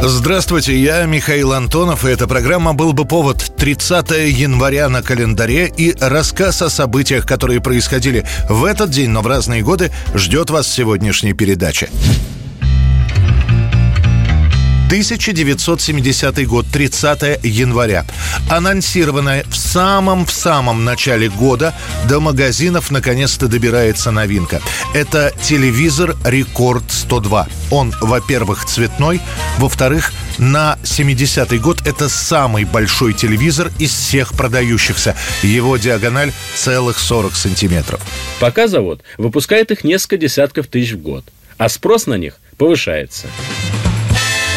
Здравствуйте, я Михаил Антонов, и эта программа «Был бы повод» 30 января на календаре и рассказ о событиях, которые происходили в этот день, но в разные годы, ждет вас сегодняшней передаче. 1970 год, 30 января. Анонсированная в самом-в самом начале года до магазинов наконец-то добирается новинка. Это телевизор Рекорд 102. Он, во-первых, цветной, во-вторых, на 70-й год это самый большой телевизор из всех продающихся. Его диагональ целых 40 сантиметров. Пока завод выпускает их несколько десятков тысяч в год, а спрос на них повышается.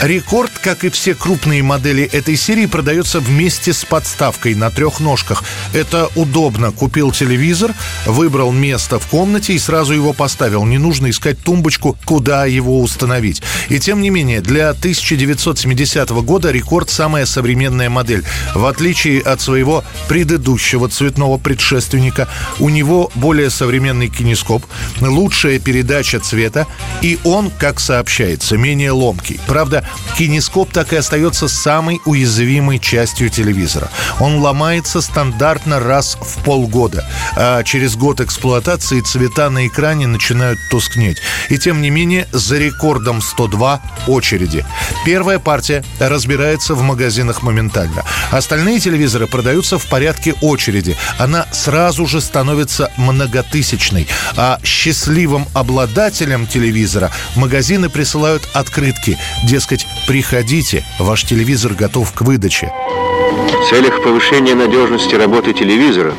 Рекорд, как и все крупные модели этой серии, продается вместе с подставкой на трех ножках. Это удобно. Купил телевизор, выбрал место в комнате и сразу его поставил. Не нужно искать тумбочку, куда его установить. И тем не менее, для 1970 года Рекорд самая современная модель. В отличие от своего предыдущего цветного предшественника, у него более современный кинескоп, лучшая передача цвета, и он, как сообщается, менее ломкий. Правда, кинескоп так и остается самой уязвимой частью телевизора. Он ломается стандартно раз в полгода, а через год эксплуатации цвета на экране начинают тускнеть. И тем не менее, за рекордом 102 очереди. Первая партия разбирается в магазинах моментально. Остальные телевизоры продаются в порядке очереди. Она сразу же становится многотысячной. А счастливым обладателям телевизора магазины присылают открытки. Дескать, «приходите, ваш телевизор готов к выдаче». В целях повышения надежности работы телевизора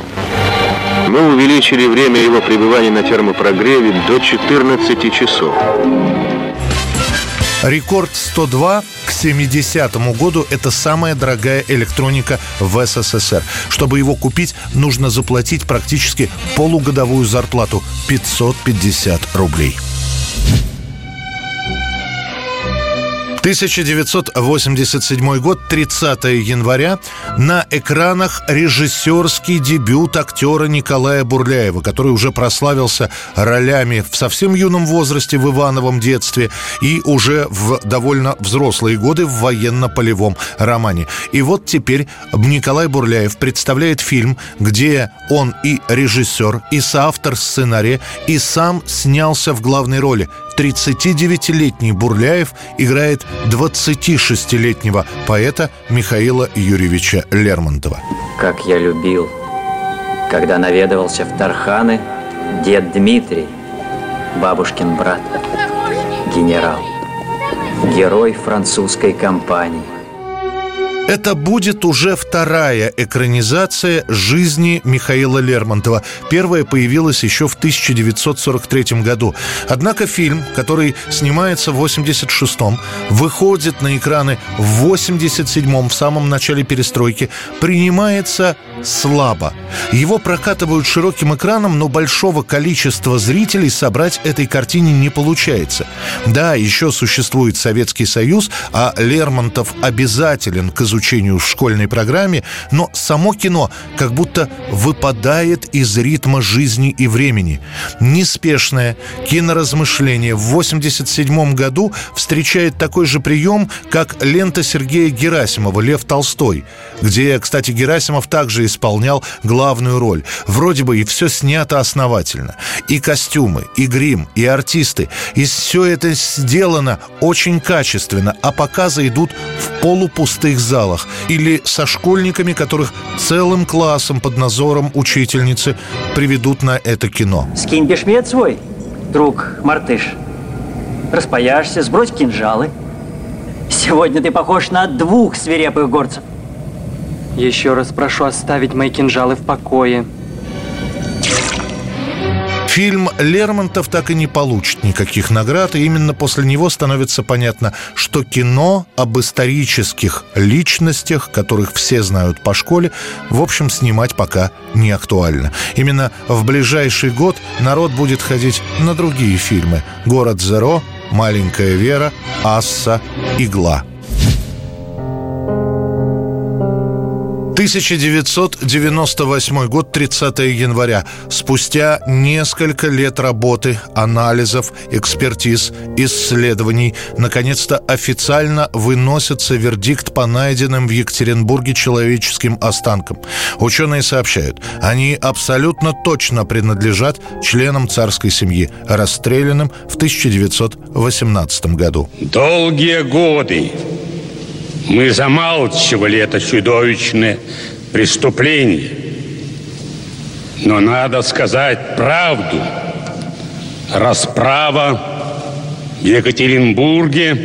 мы увеличили время его пребывания на термопрогреве до 14 часов. Рекорд 102 к 70 году – это самая дорогая электроника в СССР. Чтобы его купить, нужно заплатить практически полугодовую зарплату – 550 рублей. 1987 год, 30 января. На экранах режиссерский дебют актера Николая Бурляева, который уже прославился ролями в совсем юном возрасте в Ивановом детстве и уже в довольно взрослые годы в военно-полевом романе. И вот теперь Николай Бурляев представляет фильм, где он и режиссер, и соавтор сценария, и сам снялся в главной роли. 39-летний Бурляев играет 26-летнего поэта Михаила Юрьевича Лермонтова. Как я любил, когда наведывался в Тарханы дед Дмитрий, бабушкин брат, генерал, герой французской компании. Это будет уже вторая экранизация жизни Михаила Лермонтова. Первая появилась еще в 1943 году. Однако фильм, который снимается в 86-м, выходит на экраны в 87-м, в самом начале перестройки, принимается слабо. Его прокатывают широким экраном, но большого количества зрителей собрать этой картине не получается. Да, еще существует Советский Союз, а Лермонтов обязателен к изучению изучению в школьной программе, но само кино как будто выпадает из ритма жизни и времени. Неспешное киноразмышление в 1987 году встречает такой же прием, как лента Сергея Герасимова «Лев Толстой», где, кстати, Герасимов также исполнял главную роль. Вроде бы и все снято основательно. И костюмы, и грим, и артисты. И все это сделано очень качественно, а показы идут в полупустых залах залах или со школьниками, которых целым классом под надзором учительницы приведут на это кино. Скинь бешмет свой, друг Мартыш. Распаяшься, сбрось кинжалы. Сегодня ты похож на двух свирепых горцев. Еще раз прошу оставить мои кинжалы в покое. Фильм Лермонтов так и не получит никаких наград, и именно после него становится понятно, что кино об исторических личностях, которых все знают по школе, в общем, снимать пока не актуально. Именно в ближайший год народ будет ходить на другие фильмы «Город Зеро», «Маленькая Вера», «Асса», «Игла». 1998 год, 30 января. Спустя несколько лет работы, анализов, экспертиз, исследований, наконец-то официально выносится вердикт по найденным в Екатеринбурге человеческим останкам. Ученые сообщают, они абсолютно точно принадлежат членам царской семьи, расстрелянным в 1918 году. Долгие годы мы замалчивали это чудовищное преступление. Но надо сказать правду. Расправа в Екатеринбурге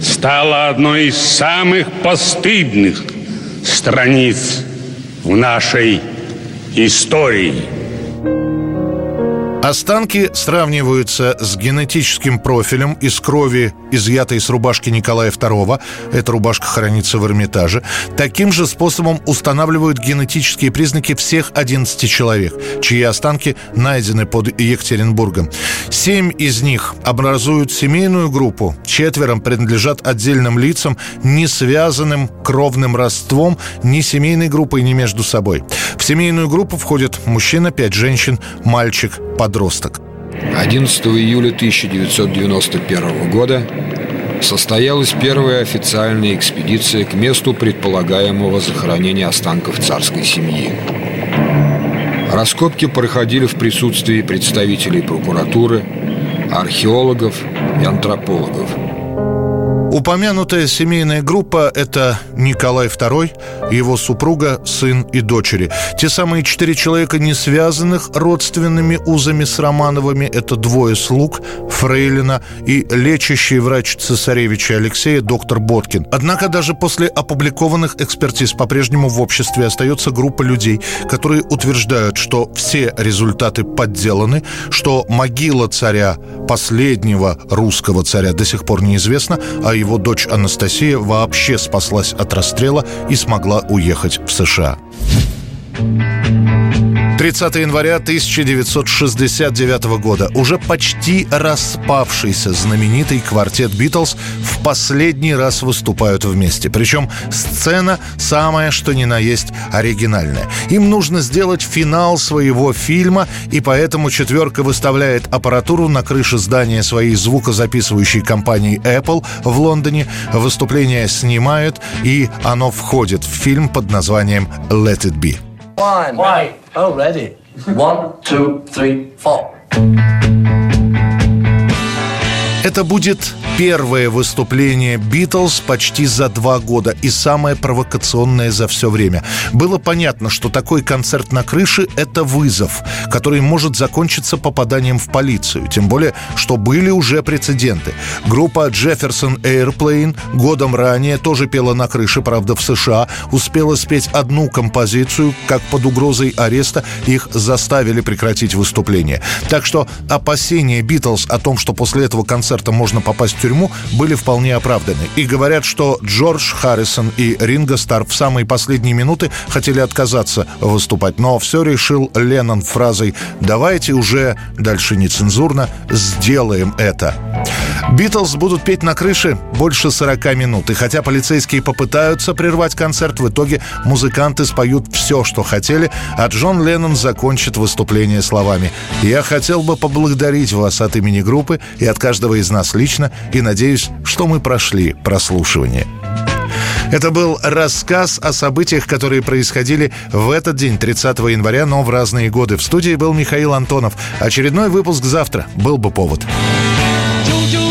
стала одной из самых постыдных страниц в нашей истории. Останки сравниваются с генетическим профилем из крови, изъятой с рубашки Николая II. Эта рубашка хранится в Эрмитаже. Таким же способом устанавливают генетические признаки всех 11 человек, чьи останки найдены под Екатеринбургом. Семь из них образуют семейную группу, четвером принадлежат отдельным лицам, не связанным кровным родством ни семейной группой, ни между собой. В семейную группу входят мужчина, пять женщин, мальчик, подросток. 11 июля 1991 года состоялась первая официальная экспедиция к месту предполагаемого захоронения останков царской семьи. Раскопки проходили в присутствии представителей прокуратуры, археологов и антропологов – Упомянутая семейная группа – это Николай II, его супруга, сын и дочери. Те самые четыре человека, не связанных родственными узами с Романовыми – это двое слуг, Фрейлина и лечащий врач цесаревича Алексея доктор Боткин. Однако даже после опубликованных экспертиз по-прежнему в обществе остается группа людей, которые утверждают, что все результаты подделаны, что могила царя, последнего русского царя, до сих пор неизвестна, а его дочь Анастасия вообще спаслась от расстрела и смогла уехать в США. 30 января 1969 года уже почти распавшийся знаменитый квартет «Битлз» в последний раз выступают вместе. Причем сцена самая, что ни на есть, оригинальная. Им нужно сделать финал своего фильма, и поэтому четверка выставляет аппаратуру на крыше здания своей звукозаписывающей компании Apple в Лондоне. Выступление снимают, и оно входит в фильм под названием «Let it be». One. Why? Oh, ready. One, two, three, four. Это будет первое выступление «Битлз» почти за два года и самое провокационное за все время. Было понятно, что такой концерт на крыше – это вызов, который может закончиться попаданием в полицию. Тем более, что были уже прецеденты. Группа Jefferson Airplane годом ранее тоже пела на крыше, правда, в США, успела спеть одну композицию, как под угрозой ареста их заставили прекратить выступление. Так что опасения «Битлз» о том, что после этого концерта концерта можно попасть в тюрьму, были вполне оправданы. И говорят, что Джордж Харрисон и Ринго Стар в самые последние минуты хотели отказаться выступать. Но все решил Леннон фразой «давайте уже, дальше нецензурно, сделаем это». Битлз будут петь на крыше больше 40 минут. И хотя полицейские попытаются прервать концерт, в итоге музыканты споют все, что хотели, а Джон Леннон закончит выступление словами «Я хотел бы поблагодарить вас от имени группы и от каждого из нас лично, и надеюсь, что мы прошли прослушивание». Это был рассказ о событиях, которые происходили в этот день, 30 января, но в разные годы. В студии был Михаил Антонов. Очередной выпуск завтра. Был бы повод. был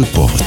бы повод.